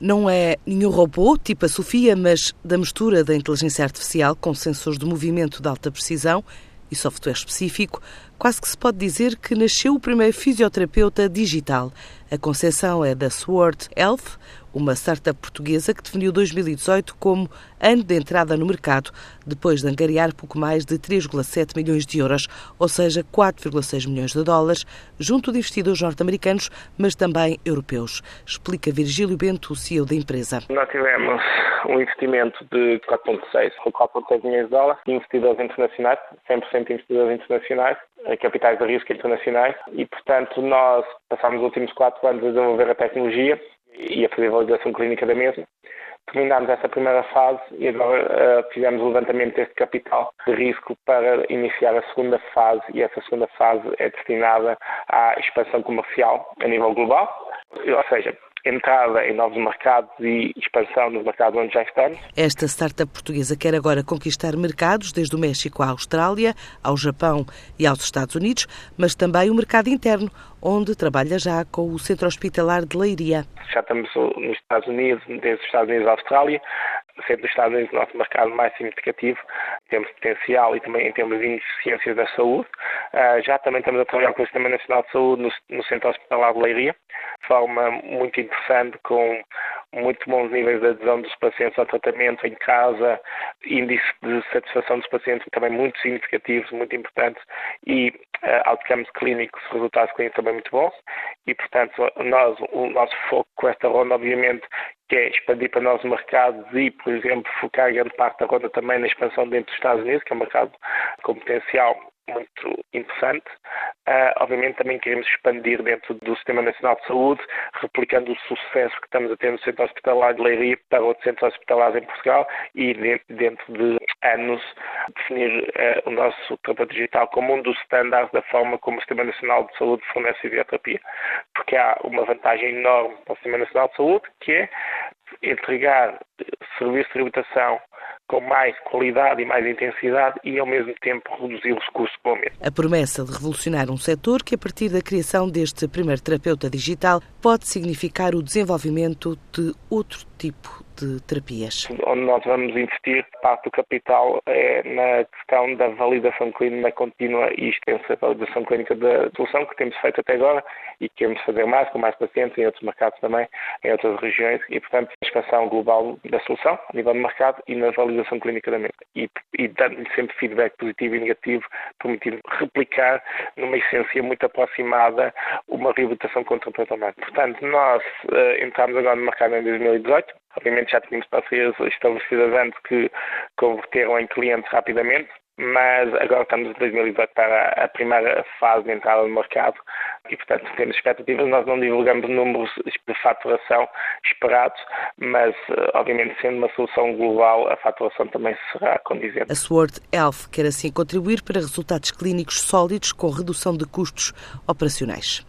Não é nenhum robô, tipo a Sofia, mas da mistura da inteligência artificial com sensores de movimento de alta precisão e software específico, quase que se pode dizer que nasceu o primeiro fisioterapeuta digital. A concepção é da Sword Health, uma startup portuguesa que definiu 2018 como ano de entrada no mercado, depois de angariar pouco mais de 3,7 milhões de euros, ou seja, 4,6 milhões de dólares, junto de investidores norte-americanos, mas também europeus. Explica Virgílio Bento, o CEO da empresa. Nós tivemos um investimento de 4,6 ou 4,6 milhões de dólares investidores internacionais, 100% investidores internacionais, capitais de risco internacionais, e, portanto, nós passámos os últimos quatro anos a desenvolver a tecnologia e a fazer validação clínica da mesma. Terminámos essa primeira fase e agora uh, fizemos o levantamento deste capital de risco para iniciar a segunda fase e essa segunda fase é destinada à expansão comercial a nível global, ou seja, entrada em novos mercados e expansão nos mercados onde já estamos. Esta startup portuguesa quer agora conquistar mercados desde o México à Austrália, ao Japão e aos Estados Unidos, mas também o mercado interno, onde trabalha já com o Centro Hospitalar de Leiria. Já estamos nos Estados Unidos, desde os Estados Unidos à Austrália, sendo os Estados Unidos o nosso mercado mais significativo em termos de potencial e também em termos de ciências da saúde. Uh, já também estamos a trabalhar com o Sistema Nacional de Saúde no, no Centro Hospitalar de Leiria, de forma muito interessante, com muito bons níveis de adesão dos pacientes ao tratamento em casa, índice de satisfação dos pacientes também muito significativos, muito importantes e uh, outcomes clínicos, resultados clínicos também muito bons. E, portanto, nós, o nosso foco com esta ronda, obviamente, que é expandir para novos mercados e, por exemplo, focar grande parte da ronda também na expansão dentro dos Estados Unidos, que é um mercado com potencial muito interessante. Uh, obviamente também queremos expandir dentro do Sistema Nacional de Saúde, replicando o sucesso que estamos a ter no Centro Hospitalar de Leiria para outros centros hospitalares em Portugal e dentro de anos definir uh, o nosso tratamento digital como um dos estándares da forma como o Sistema Nacional de Saúde fornece fisioterapia. Porque há uma vantagem enorme para o Sistema Nacional de Saúde, que é entregar serviço de tributação com mais qualidade e mais intensidade e, ao mesmo tempo, reduzir os custos para o mesmo. A promessa de revolucionar um setor que, a partir da criação deste primeiro terapeuta digital, pode significar o desenvolvimento de outro tipo de terapias. Onde nós vamos investir parte do capital é na questão da validação clínica contínua e extensa validação clínica da solução que temos feito até agora e queremos fazer mais com mais pacientes em outros mercados também, em outras regiões e, portanto, a expansão global da solução a nível de mercado e na validação clínica da mesma. E, e dando-lhe sempre feedback positivo e negativo, permitindo replicar numa essência muito aproximada uma reabilitação contra o tratamento. Portanto, nós uh, entramos agora no mercado em 2018, Obviamente já tínhamos parcerias estabelecidas antes que converteram em clientes rapidamente, mas agora estamos em 2018 para a primeira fase de entrada no mercado e, portanto, temos expectativas. Nós não divulgamos números de faturação esperados, mas, eh, obviamente, sendo uma solução global, a faturação também será condizente. A Sword Health quer assim contribuir para resultados clínicos sólidos com redução de custos operacionais.